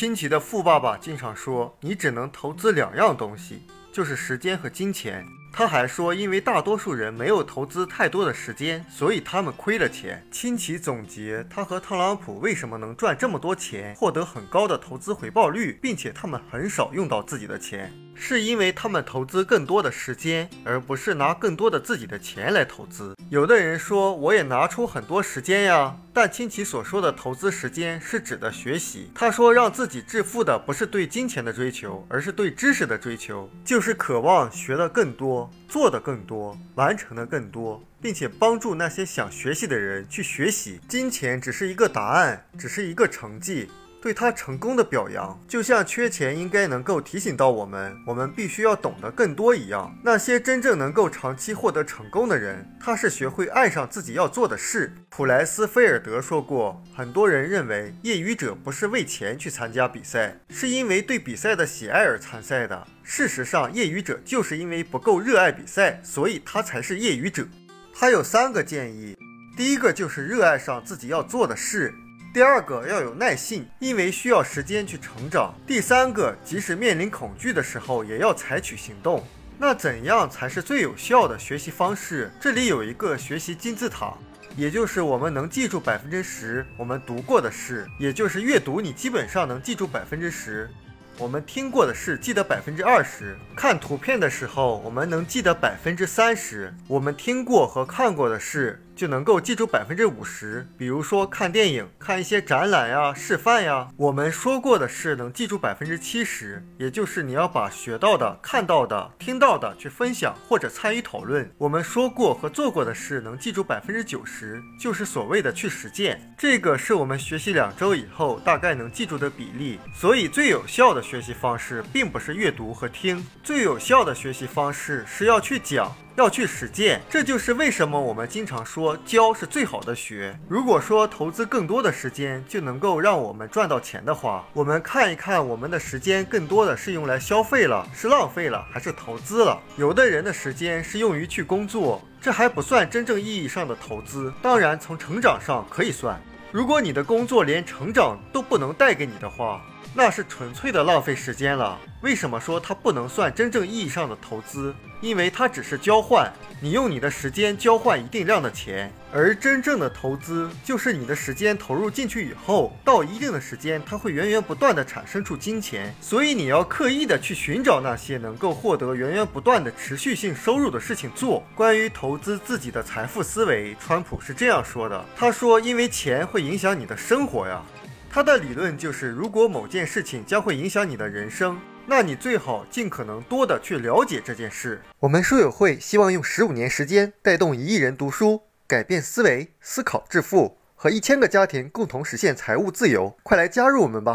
亲戚的富爸爸经常说，你只能投资两样东西，就是时间和金钱。他还说，因为大多数人没有投资太多的时间，所以他们亏了钱。亲戚总结他和特朗普为什么能赚这么多钱，获得很高的投资回报率，并且他们很少用到自己的钱。是因为他们投资更多的时间，而不是拿更多的自己的钱来投资。有的人说，我也拿出很多时间呀，但亲戚所说的投资时间是指的学习。他说，让自己致富的不是对金钱的追求，而是对知识的追求，就是渴望学的更多，做的更多，完成的更多，并且帮助那些想学习的人去学习。金钱只是一个答案，只是一个成绩。对他成功的表扬，就像缺钱应该能够提醒到我们，我们必须要懂得更多一样。那些真正能够长期获得成功的人，他是学会爱上自己要做的事。普莱斯菲尔德说过，很多人认为业余者不是为钱去参加比赛，是因为对比赛的喜爱而参赛的。事实上，业余者就是因为不够热爱比赛，所以他才是业余者。他有三个建议，第一个就是热爱上自己要做的事。第二个要有耐性，因为需要时间去成长。第三个，即使面临恐惧的时候，也要采取行动。那怎样才是最有效的学习方式？这里有一个学习金字塔，也就是我们能记住百分之十我们读过的事，也就是阅读你基本上能记住百分之十。我们听过的事记得百分之二十，看图片的时候我们能记得百分之三十。我们听过和看过的事。就能够记住百分之五十。比如说看电影、看一些展览呀、示范呀，我们说过的事能记住百分之七十，也就是你要把学到的、看到的、听到的去分享或者参与讨论。我们说过和做过的事能记住百分之九十，就是所谓的去实践。这个是我们学习两周以后大概能记住的比例。所以最有效的学习方式并不是阅读和听，最有效的学习方式是要去讲。要去实践，这就是为什么我们经常说教是最好的学。如果说投资更多的时间就能够让我们赚到钱的话，我们看一看我们的时间更多的是用来消费了，是浪费了，还是投资了？有的人的时间是用于去工作，这还不算真正意义上的投资。当然，从成长上可以算。如果你的工作连成长都不能带给你的话，那是纯粹的浪费时间了。为什么说它不能算真正意义上的投资？因为它只是交换，你用你的时间交换一定量的钱，而真正的投资就是你的时间投入进去以后，到一定的时间，它会源源不断的产生出金钱。所以你要刻意的去寻找那些能够获得源源不断的持续性收入的事情做。关于投资自己的财富思维，川普是这样说的：他说，因为钱会影响你的生活呀。他的理论就是，如果某件事情将会影响你的人生。那你最好尽可能多的去了解这件事。我们书友会希望用十五年时间带动一亿人读书，改变思维，思考致富，和一千个家庭共同实现财务自由。快来加入我们吧！